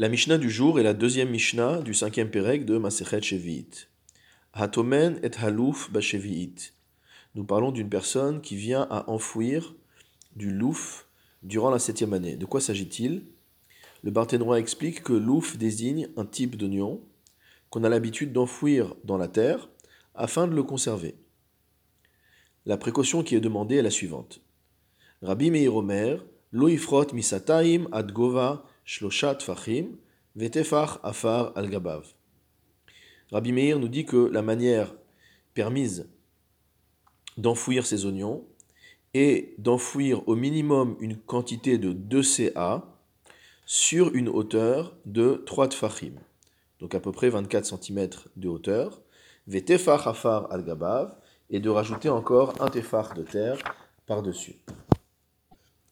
La Mishnah du jour est la deuxième Mishnah du cinquième Pérec de Masechet Shevi'it. Hatomen et halouf bashevi'it. Nous parlons d'une personne qui vient à enfouir du louf durant la septième année. De quoi s'agit-il? Le Barthénois explique que louf désigne un type d'oignon qu'on a l'habitude d'enfouir dans la terre afin de le conserver. La précaution qui est demandée est la suivante. Rabbi Meir Omer, loifrot misataim ad gova shloshat fachim, vetefach afar al gabav. Rabbi Meir nous dit que la manière permise d'enfouir ces oignons est d'enfouir au minimum une quantité de 2 CA sur une hauteur de 3 tfachim, donc à peu près 24 cm de hauteur, vetefach afar al gabav, et de rajouter encore un tefach de terre par-dessus.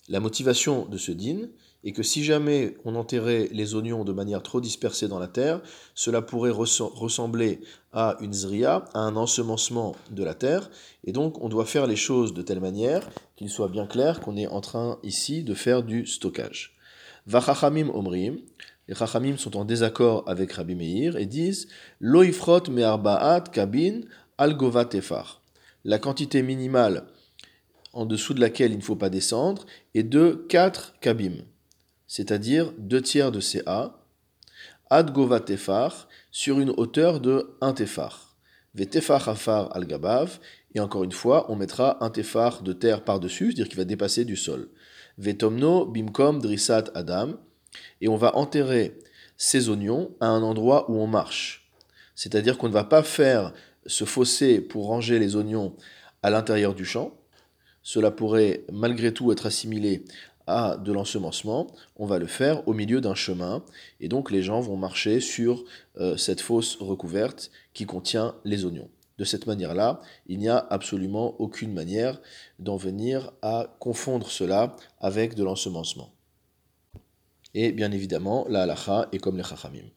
La motivation de ce din est que si jamais on enterrait les oignons de manière trop dispersée dans la terre, cela pourrait ressembler à une zria, à un ensemencement de la terre, et donc on doit faire les choses de telle manière qu'il soit bien clair qu'on est en train ici de faire du stockage. Vachachamim omrim, les chachamim sont en désaccord avec Rabbi Meir et disent Loifrot me'arbaat kabin al. La quantité minimale en dessous de laquelle il ne faut pas descendre, est de 4 kabim, c'est-à-dire 2 tiers de CA, ad gova tefar, sur une hauteur de 1 tefar. Ve tefar afar al gabav, et encore une fois, on mettra un tefar de terre par-dessus, c'est-à-dire qu'il va dépasser du sol. Vetomno bimkom drisat adam, et on va enterrer ces oignons à un endroit où on marche. C'est-à-dire qu'on ne va pas faire ce fossé pour ranger les oignons à l'intérieur du champ, cela pourrait malgré tout être assimilé à de l'ensemencement, on va le faire au milieu d'un chemin, et donc les gens vont marcher sur euh, cette fosse recouverte qui contient les oignons. De cette manière-là, il n'y a absolument aucune manière d'en venir à confondre cela avec de l'ensemencement. Et bien évidemment, la halacha est comme les chachamim.